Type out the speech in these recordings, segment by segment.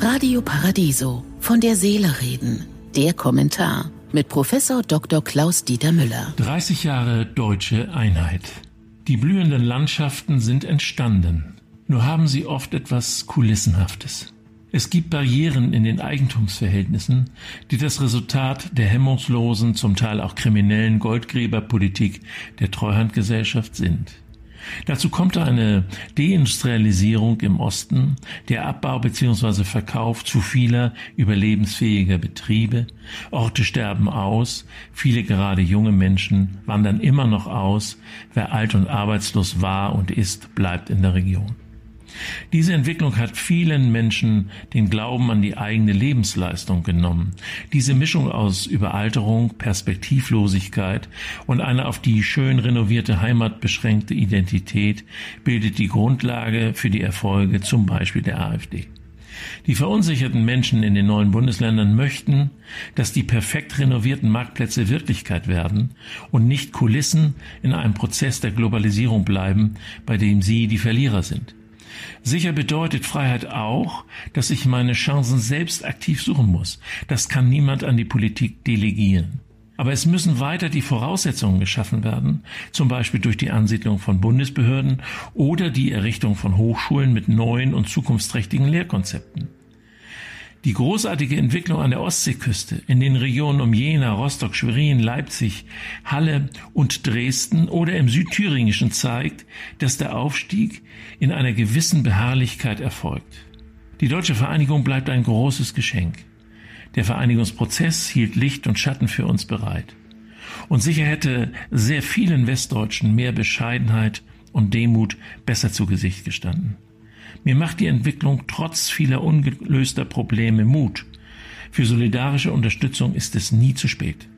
Radio Paradiso. Von der Seele reden. Der Kommentar mit Professor Dr. Klaus Dieter Müller. 30 Jahre deutsche Einheit. Die blühenden Landschaften sind entstanden. Nur haben sie oft etwas Kulissenhaftes. Es gibt Barrieren in den Eigentumsverhältnissen, die das Resultat der hemmungslosen, zum Teil auch kriminellen Goldgräberpolitik der Treuhandgesellschaft sind. Dazu kommt eine Deindustrialisierung im Osten, der Abbau bzw. Verkauf zu vieler überlebensfähiger Betriebe, Orte sterben aus, viele gerade junge Menschen wandern immer noch aus, wer alt und arbeitslos war und ist, bleibt in der Region. Diese Entwicklung hat vielen Menschen den Glauben an die eigene Lebensleistung genommen. Diese Mischung aus Überalterung, Perspektivlosigkeit und eine auf die schön renovierte Heimat beschränkte Identität bildet die Grundlage für die Erfolge zum Beispiel der AfD. Die verunsicherten Menschen in den neuen Bundesländern möchten, dass die perfekt renovierten Marktplätze Wirklichkeit werden und nicht Kulissen in einem Prozess der Globalisierung bleiben, bei dem sie die Verlierer sind. Sicher bedeutet Freiheit auch, dass ich meine Chancen selbst aktiv suchen muss. Das kann niemand an die Politik delegieren. Aber es müssen weiter die Voraussetzungen geschaffen werden, zum Beispiel durch die Ansiedlung von Bundesbehörden oder die Errichtung von Hochschulen mit neuen und zukunftsträchtigen Lehrkonzepten. Die großartige Entwicklung an der Ostseeküste, in den Regionen um Jena, Rostock, Schwerin, Leipzig, Halle und Dresden oder im Südthüringischen zeigt, dass der Aufstieg in einer gewissen Beharrlichkeit erfolgt. Die deutsche Vereinigung bleibt ein großes Geschenk. Der Vereinigungsprozess hielt Licht und Schatten für uns bereit. Und sicher hätte sehr vielen Westdeutschen mehr Bescheidenheit und Demut besser zu Gesicht gestanden. Mir macht die Entwicklung trotz vieler ungelöster Probleme Mut. Für solidarische Unterstützung ist es nie zu spät.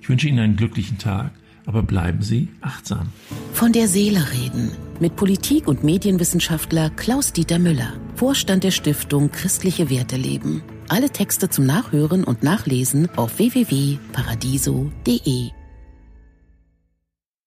Ich wünsche Ihnen einen glücklichen Tag, aber bleiben Sie achtsam. Von der Seele reden mit Politik- und Medienwissenschaftler Klaus-Dieter Müller, Vorstand der Stiftung Christliche Werte leben. Alle Texte zum Nachhören und Nachlesen auf www.paradiso.de.